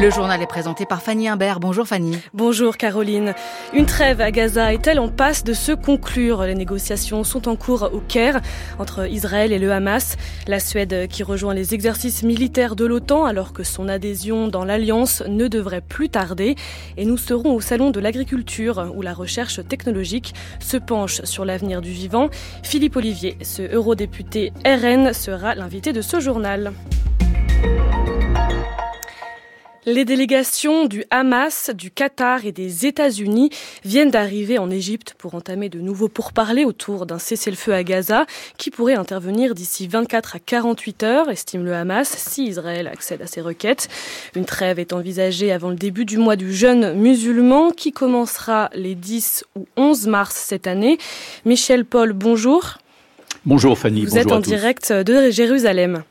Le journal est présenté par Fanny Imbert. Bonjour Fanny. Bonjour Caroline. Une trêve à Gaza est-elle en passe de se conclure Les négociations sont en cours au Caire entre Israël et le Hamas. La Suède qui rejoint les exercices militaires de l'OTAN alors que son adhésion dans l'alliance ne devrait plus tarder. Et nous serons au Salon de l'agriculture où la recherche technologique se penche sur l'avenir du vivant. Philippe Olivier, ce eurodéputé RN, sera l'invité de ce journal. Les délégations du Hamas, du Qatar et des États-Unis viennent d'arriver en Égypte pour entamer de nouveaux pourparlers autour d'un cessez-le-feu à Gaza qui pourrait intervenir d'ici 24 à 48 heures, estime le Hamas, si Israël accède à ces requêtes. Une trêve est envisagée avant le début du mois du jeûne musulman qui commencera les 10 ou 11 mars cette année. Michel Paul, bonjour. Bonjour Fanny. Vous êtes en direct de Jérusalem.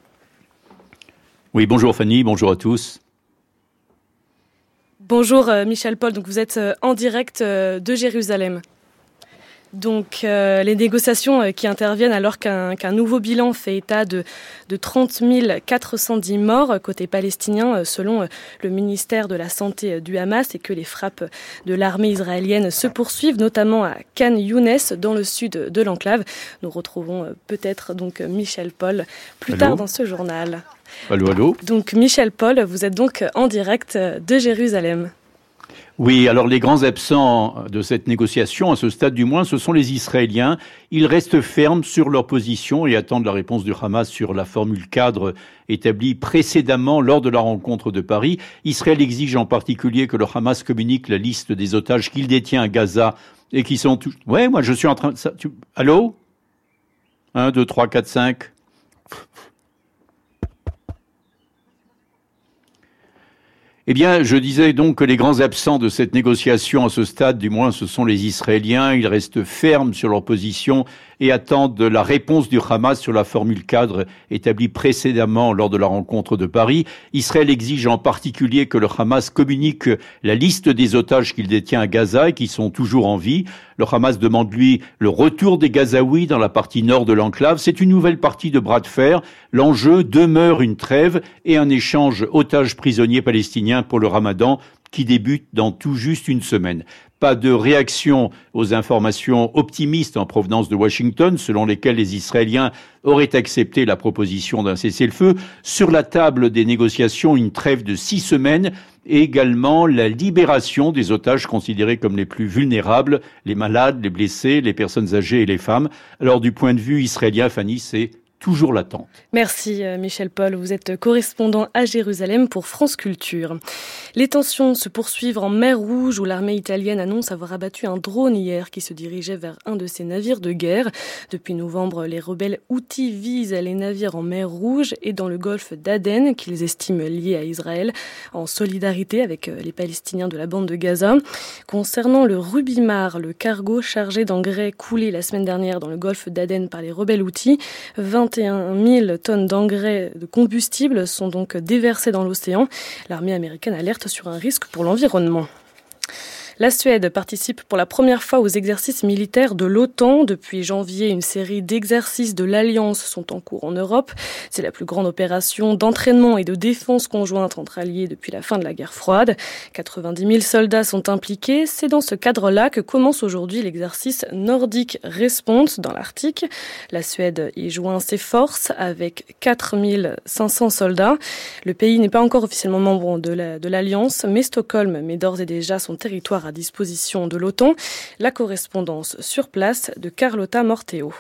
Oui, bonjour Fanny, bonjour à tous. Bonjour euh, Michel Paul, donc vous êtes euh, en direct euh, de Jérusalem. Donc les négociations qui interviennent alors qu'un nouveau bilan fait état de, de 30 410 morts côté palestinien selon le ministère de la Santé du Hamas et que les frappes de l'armée israélienne se poursuivent notamment à Khan Younes dans le sud de l'enclave. Nous retrouvons peut-être donc Michel Paul plus tard dans ce journal. Allô, allô. Donc Michel Paul, vous êtes donc en direct de Jérusalem. Oui, alors les grands absents de cette négociation, à ce stade du moins, ce sont les Israéliens. Ils restent fermes sur leur position et attendent la réponse du Hamas sur la formule cadre établie précédemment lors de la rencontre de Paris. Israël exige en particulier que le Hamas communique la liste des otages qu'il détient à Gaza et qui sont... Ouais, moi je suis en train... de... Allô? 1, 2, 3, 4, 5. Eh bien, je disais donc que les grands absents de cette négociation à ce stade, du moins, ce sont les Israéliens. Ils restent fermes sur leur position et attendent la réponse du Hamas sur la formule cadre établie précédemment lors de la rencontre de Paris. Israël exige en particulier que le Hamas communique la liste des otages qu'il détient à Gaza et qui sont toujours en vie. Le Hamas demande, lui, le retour des Gazaouis dans la partie nord de l'enclave. C'est une nouvelle partie de bras de fer. L'enjeu demeure une trêve et un échange otages-prisonniers palestiniens pour le ramadan qui débute dans tout juste une semaine. Pas de réaction aux informations optimistes en provenance de Washington, selon lesquelles les Israéliens auraient accepté la proposition d'un cessez-le-feu. Sur la table des négociations, une trêve de six semaines et également la libération des otages considérés comme les plus vulnérables, les malades, les blessés, les personnes âgées et les femmes. Alors du point de vue israélien, Fanny, c'est toujours latente. Merci euh, Michel Paul, vous êtes correspondant à Jérusalem pour France Culture. Les tensions se poursuivent en mer Rouge où l'armée italienne annonce avoir abattu un drone hier qui se dirigeait vers un de ses navires de guerre. Depuis novembre, les rebelles outils visent les navires en mer Rouge et dans le golfe d'Aden qu'ils estiment liés à Israël en solidarité avec euh, les Palestiniens de la bande de Gaza. Concernant le Rubimar, le cargo chargé d'engrais coulé la semaine dernière dans le golfe d'Aden par les rebelles outils, 41 000 tonnes d'engrais de combustible sont donc déversées dans l'océan. L'armée américaine alerte sur un risque pour l'environnement. La Suède participe pour la première fois aux exercices militaires de l'OTAN. Depuis janvier, une série d'exercices de l'Alliance sont en cours en Europe. C'est la plus grande opération d'entraînement et de défense conjointe entre alliés depuis la fin de la guerre froide. 90 000 soldats sont impliqués. C'est dans ce cadre-là que commence aujourd'hui l'exercice Nordic Response dans l'Arctique. La Suède y joint ses forces avec 4 500 soldats. Le pays n'est pas encore officiellement membre de l'Alliance, mais Stockholm met d'ores et déjà son territoire à disposition de l'OTAN. La correspondance sur place de Carlotta Morteo.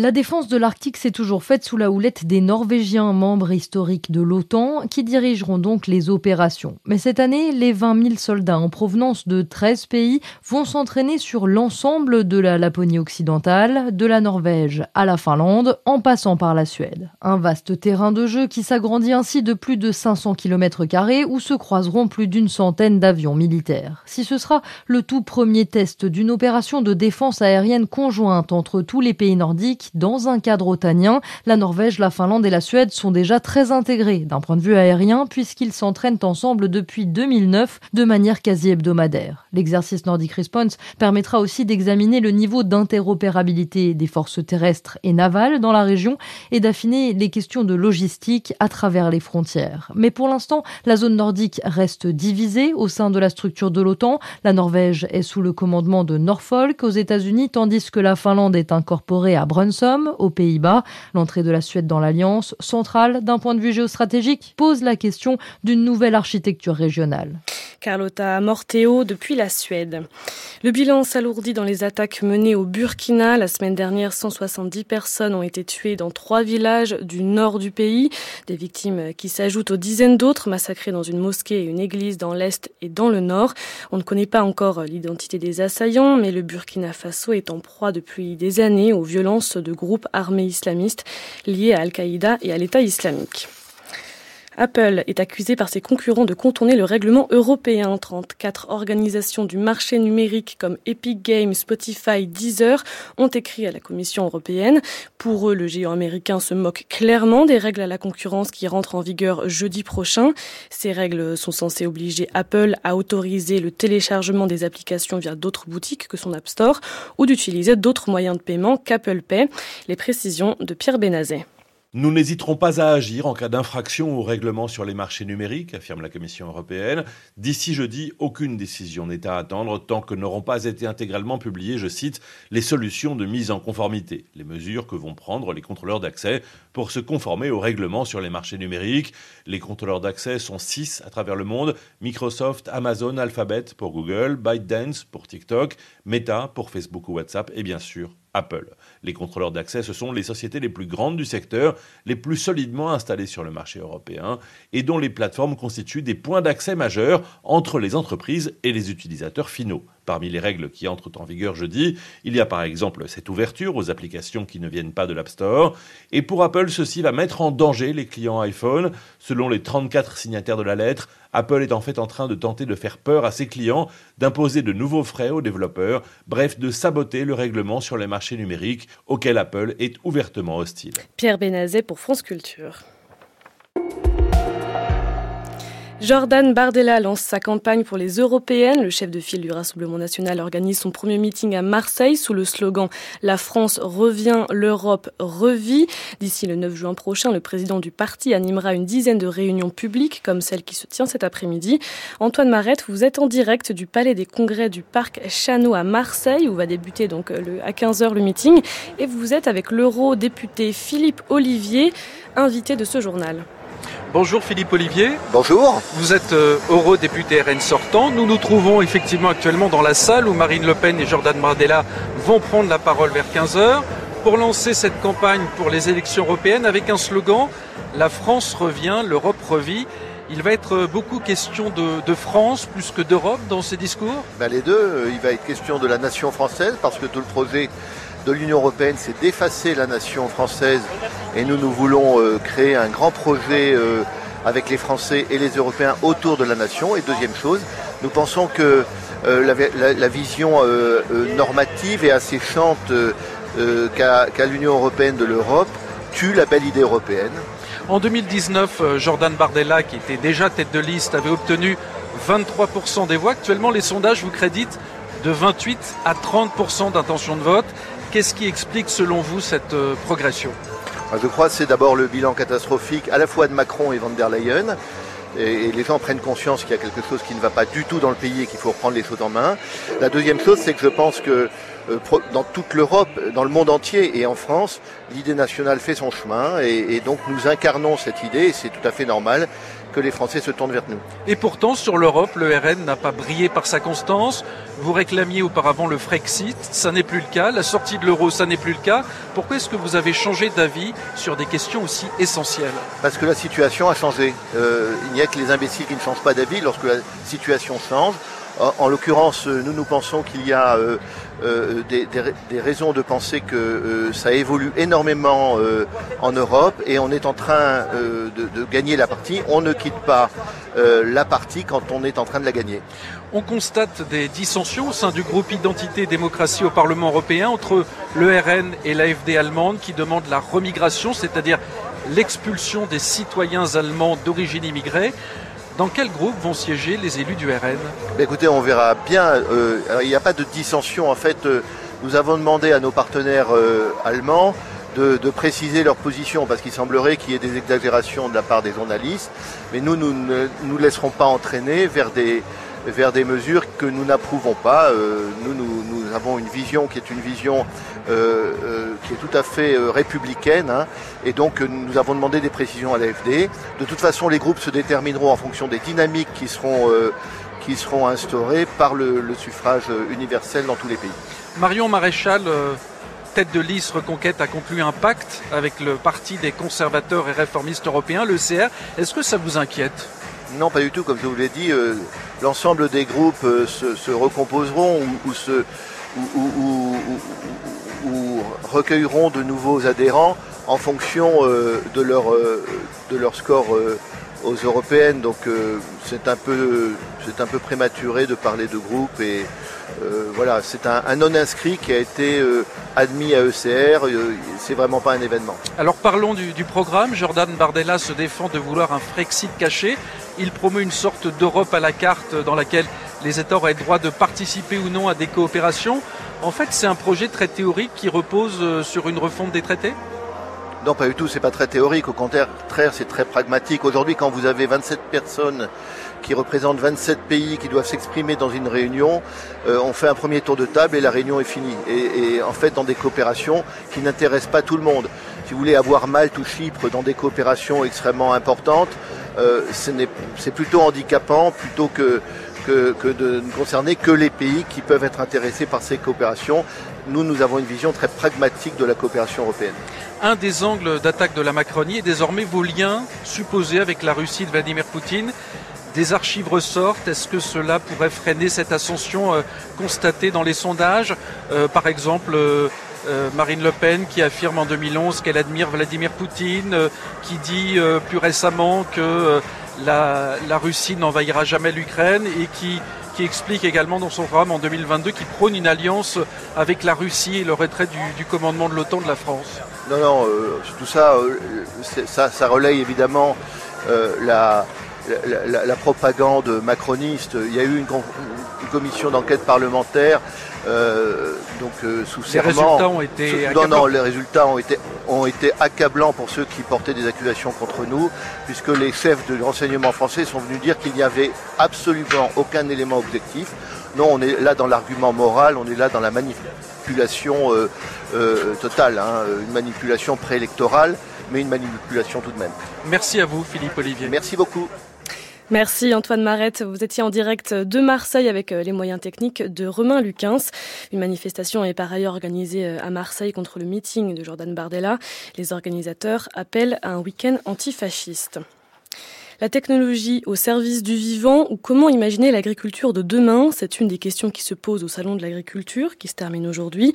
La défense de l'Arctique s'est toujours faite sous la houlette des Norvégiens, membres historiques de l'OTAN, qui dirigeront donc les opérations. Mais cette année, les 20 000 soldats en provenance de 13 pays vont s'entraîner sur l'ensemble de la Laponie occidentale, de la Norvège à la Finlande, en passant par la Suède. Un vaste terrain de jeu qui s'agrandit ainsi de plus de 500 km où se croiseront plus d'une centaine d'avions militaires. Si ce sera le tout premier test d'une opération de défense aérienne conjointe entre tous les pays nordiques, dans un cadre otanien. La Norvège, la Finlande et la Suède sont déjà très intégrés d'un point de vue aérien puisqu'ils s'entraînent ensemble depuis 2009 de manière quasi hebdomadaire. L'exercice Nordic Response permettra aussi d'examiner le niveau d'interopérabilité des forces terrestres et navales dans la région et d'affiner les questions de logistique à travers les frontières. Mais pour l'instant, la zone nordique reste divisée au sein de la structure de l'OTAN. La Norvège est sous le commandement de Norfolk aux États-Unis, tandis que la Finlande est incorporée à Brunssum, aux Pays-Bas. L'entrée de la Suède dans l'Alliance, centrale d'un point de vue géostratégique, pose la question d'une nouvelle architecture régionale. Carlotta Morteo depuis la Suède. Le bilan s'alourdit dans les attaques menées au Burkina. La semaine dernière, 170 personnes ont été tuées dans trois villages du nord du pays. Des victimes qui s'ajoutent aux dizaines d'autres massacrées dans une mosquée et une église dans l'est et dans le nord. On ne connaît pas encore l'identité des assaillants, mais le Burkina Faso est en proie depuis des années aux violences de groupes armés islamistes liés à Al-Qaïda et à l'État islamique. Apple est accusé par ses concurrents de contourner le règlement européen. 34 organisations du marché numérique comme Epic Games, Spotify, Deezer ont écrit à la Commission européenne. Pour eux, le géant américain se moque clairement des règles à la concurrence qui rentrent en vigueur jeudi prochain. Ces règles sont censées obliger Apple à autoriser le téléchargement des applications via d'autres boutiques que son App Store ou d'utiliser d'autres moyens de paiement qu'Apple Pay. Les précisions de Pierre Benazet. Nous n'hésiterons pas à agir en cas d'infraction au règlement sur les marchés numériques, affirme la Commission européenne. D'ici jeudi, aucune décision n'est à attendre tant que n'auront pas été intégralement publiées, je cite, les solutions de mise en conformité, les mesures que vont prendre les contrôleurs d'accès pour se conformer au règlement sur les marchés numériques. Les contrôleurs d'accès sont six à travers le monde Microsoft, Amazon, Alphabet pour Google, ByteDance pour TikTok, Meta pour Facebook ou WhatsApp et bien sûr Apple. Les contrôleurs d'accès, ce sont les sociétés les plus grandes du secteur, les plus solidement installées sur le marché européen et dont les plateformes constituent des points d'accès majeurs entre les entreprises et les utilisateurs finaux. Parmi les règles qui entrent en vigueur jeudi, il y a par exemple cette ouverture aux applications qui ne viennent pas de l'App Store. Et pour Apple, ceci va mettre en danger les clients iPhone. Selon les 34 signataires de la lettre, Apple est en fait en train de tenter de faire peur à ses clients, d'imposer de nouveaux frais aux développeurs, bref, de saboter le règlement sur les marchés numériques auquel Apple est ouvertement hostile. Pierre Benazet pour France Culture. Jordan Bardella lance sa campagne pour les européennes. Le chef de file du Rassemblement national organise son premier meeting à Marseille sous le slogan La France revient, l'Europe revit. D'ici le 9 juin prochain, le président du parti animera une dizaine de réunions publiques comme celle qui se tient cet après-midi. Antoine Marette, vous êtes en direct du Palais des Congrès du Parc Chano à Marseille où va débuter donc le, à 15h le meeting et vous êtes avec l'eurodéputé Philippe Olivier, invité de ce journal. Bonjour Philippe Olivier. Bonjour. Vous êtes euh, eurodéputé RN sortant. Nous nous trouvons effectivement actuellement dans la salle où Marine Le Pen et Jordan Bardella vont prendre la parole vers 15h pour lancer cette campagne pour les élections européennes avec un slogan La France revient, l'Europe revit. Il va être beaucoup question de, France plus que d'Europe dans ces discours? Ben Les deux. Il va être question de la nation française parce que tout le projet de l'Union européenne, c'est d'effacer la nation française et nous, nous voulons euh, créer un grand projet euh, avec les Français et les Européens autour de la nation. Et deuxième chose, nous pensons que euh, la, vision normative et asséchante qu'a l'Union européenne de l'Europe tue la belle idée européenne. En 2019, Jordan Bardella, qui était déjà tête de liste, avait obtenu 23% des voix. Actuellement, les sondages vous créditent de 28 à 30% d'intention de vote. Qu'est-ce qui explique selon vous cette euh, progression? Je crois que c'est d'abord le bilan catastrophique à la fois de Macron et van der Leyen. Et, les gens prennent conscience qu'il y a quelque chose qui ne va pas du tout dans le pays et qu'il faut reprendre les choses en main. La deuxième chose, c'est que je pense que euh, dans toute l'Europe, dans le monde entier et en France, l'idée nationale fait son chemin et donc nous incarnons cette idée et c'est tout à fait normal que les Français se tournent vers nous. Et pourtant, sur l'Europe, le RN n'a pas brillé par sa constance. Vous réclamiez auparavant le Frexit, ça n'est plus le cas. La sortie de l'euro, ça n'est plus le cas. Pourquoi est-ce que vous avez changé d'avis sur des questions aussi essentielles? Parce que la situation a changé. Euh, il n'y a que les imbéciles qui ne changent pas d'avis lorsque la situation change. En, l'occurrence, nous nous pensons qu'il y a des, raisons de penser que ça évolue énormément en Europe et on est en train de, gagner la partie. On ne quitte pas la partie quand on est en train de la gagner. On constate des dissensions au sein du groupe Identité et démocratie au Parlement européen entre le RN et l'AFD allemande qui demandent la remigration, c'est-à-dire l'expulsion des citoyens allemands d'origine immigrée. Dans quel groupe vont siéger les élus du RN Écoutez, on verra bien. Euh, il n'y a pas de dissension. En fait, euh, nous avons demandé à nos partenaires euh, allemands de, préciser leur position parce qu'il semblerait qu'il y ait des exagérations de la part des journalistes. Mais nous, nous ne nous laisserons pas entraîner vers des, mesures que nous n'approuvons pas. nous, nous, avons une vision qui est une vision qui est tout à fait euh, républicaine. Hein. et donc nous avons demandé des précisions à l'AFD. De toute façon, les groupes se détermineront en fonction des dynamiques qui seront, qui seront instaurées par le, suffrage universel dans tous les pays. Marion Maréchal tête de liste Reconquête a conclu un pacte avec le Parti des conservateurs et réformistes européens, le CR. Est-ce que ça vous inquiète? Non, pas du tout. Comme je vous l'ai dit, l'ensemble des groupes se, recomposeront ou, se, ou, ou recueilleront de nouveaux adhérents en fonction euh, de, leur, euh, de leur score euh, aux européennes. Donc c'est un, peu, un peu prématuré de parler de groupe. Et voilà, c'est un, non-inscrit qui a été admis à ECR. c'est vraiment pas un événement. Alors parlons du, du, programme. Jordan Bardella se défend de vouloir un Frexit caché. Il promeut une sorte d'Europe à la carte dans laquelle les États auraient le droit de participer ou non à des coopérations. En fait, c'est un projet très théorique qui repose euh, sur une refonte des traités non, pas du tout, c'est pas très théorique, au contraire, c'est très pragmatique. Aujourd'hui, quand vous avez 27 personnes qui représentent 27 pays qui doivent s'exprimer dans une réunion, euh, on fait un premier tour de table et la réunion est finie. Et, en fait, dans des coopérations qui n'intéressent pas tout le monde. Si vous voulez avoir Malte ou Chypre dans des coopérations extrêmement importantes, euh, c'est plutôt handicapant plutôt que que, de ne concerner que les pays qui peuvent être intéressés par ces coopérations. Nous, nous avons une vision très pragmatique de la coopération européenne. Un des angles d'attaque de la Macronie est désormais vos liens supposés avec la Russie de Vladimir Poutine. Des archives ressortent. Est-ce que cela pourrait freiner cette ascension euh, constatée dans les sondages euh, Par exemple, euh, Marine Le Pen qui affirme en 2011 qu'elle admire Vladimir Poutine, qui dit plus récemment que la, Russie n'envahira jamais l'Ukraine et qui, explique également dans son programme en 2022 qu'il prône une alliance avec la Russie et le retrait du, commandement de l'OTAN de la France. Non, non, euh, tout ça, euh, ça, ça, relaye évidemment euh, la, la, propagande macroniste. Il y a eu une, commission d'enquête parlementaire, euh, donc euh, sous les résultats ont été non, non, les résultats ont été ont été accablants pour ceux qui portaient des accusations contre nous, puisque les chefs de renseignement français sont venus dire qu'il n'y avait absolument aucun élément objectif. Non, on est là dans l'argument moral, on est là dans la manipulation euh, totale, hein, une manipulation préélectorale, mais une manipulation tout de même. Merci à vous, Philippe Olivier. Merci beaucoup. Merci Antoine Marette. Vous étiez en direct de Marseille avec euh, les moyens techniques de Romain Luquins. Une manifestation est par ailleurs organisée euh, à Marseille contre le meeting de Jordan Bardella. Les organisateurs appellent à un week-end antifasciste. La technologie au service du vivant ou comment imaginer l'agriculture de demain C'est une des questions qui se posent au Salon de l'agriculture qui se termine aujourd'hui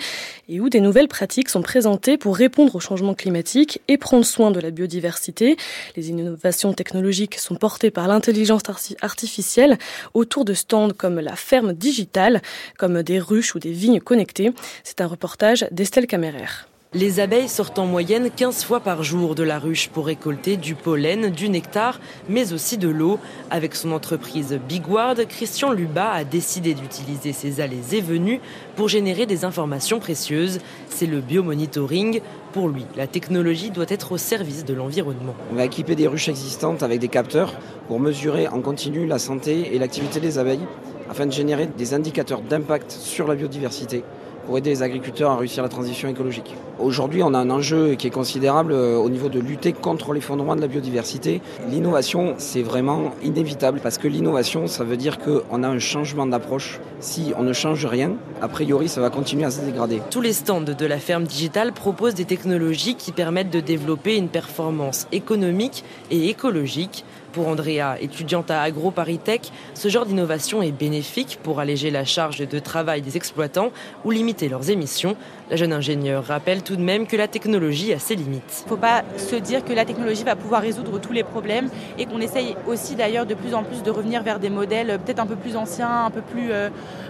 et où des nouvelles pratiques sont présentées pour répondre au changement climatique et prendre soin de la biodiversité. Les innovations technologiques sont portées par l'intelligence artificielle autour de stands comme la ferme digitale, comme des ruches ou des vignes connectées. C'est un reportage d'Estelle Caméraire. Les abeilles sortent en moyenne 15 fois par jour de la ruche pour récolter du pollen, du nectar, mais aussi de l'eau. Avec son entreprise Bigward, Christian Luba a décidé d'utiliser ces allées et venues pour générer des informations précieuses. C'est le biomonitoring. Pour lui, la technologie doit être au service de l'environnement. On va équiper des ruches existantes avec des capteurs pour mesurer en continu la santé et l'activité des abeilles afin de générer des indicateurs d'impact sur la biodiversité pour aider les agriculteurs à réussir la transition écologique. Aujourd'hui, on a un enjeu qui est considérable euh, au niveau de lutter contre l'effondrement de la biodiversité. L'innovation, c'est vraiment inévitable parce que l'innovation, ça veut dire qu'on a un changement d'approche. Si on ne change rien, a priori, ça va continuer à se dégrader. Tous les stands de la ferme digitale proposent des technologies qui permettent de développer une performance économique et écologique pour Andrea, étudiante à AgroParisTech, ce genre d'innovation est bénéfique pour alléger la charge de travail des exploitants ou limiter leurs émissions. La jeune ingénieure rappelle tout de même que la technologie a ses limites. Il ne faut pas se dire que la technologie va pouvoir résoudre tous les problèmes et qu'on essaye aussi d'ailleurs de plus en plus de revenir vers des modèles peut-être un peu plus anciens, un peu plus euh,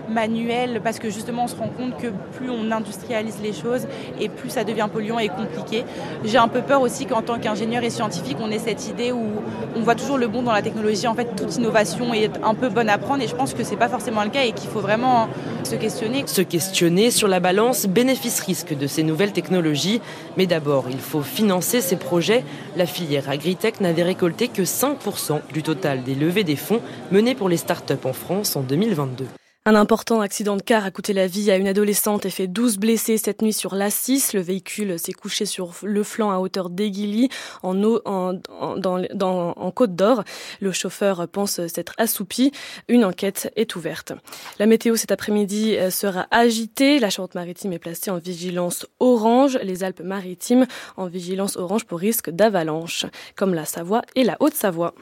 manuels, parce que justement on se rend compte que plus on industrialise les choses et plus ça devient polluant et compliqué. J'ai un peu peur aussi qu'en tant qu'ingénieur et scientifique, on ait cette idée où on voit toujours le bon dans la technologie. En fait, toute innovation est un peu bonne à prendre et je pense que c'est pas forcément le cas et qu'il faut vraiment se questionner. Se questionner sur la balance bénéfice-risque de ces nouvelles technologies. Mais d'abord, il faut financer ces projets. La filière Agritech n'avait récolté que 5% du total des levées des fonds menées pour les startups en France en 2022. Un important accident de car a coûté la vie à une adolescente et fait 12 blessés cette nuit sur l'A6. Le véhicule s'est couché sur le flanc à hauteur d'Aiguilly, en, en, en, Côte d'Or. Le chauffeur pense s'être assoupi. Une enquête est ouverte. La météo cet après-midi euh, sera agitée. La Charente-Maritime est placée en vigilance orange. Les Alpes-Maritimes en vigilance orange pour risque d'avalanche, comme la Savoie et la Haute-Savoie.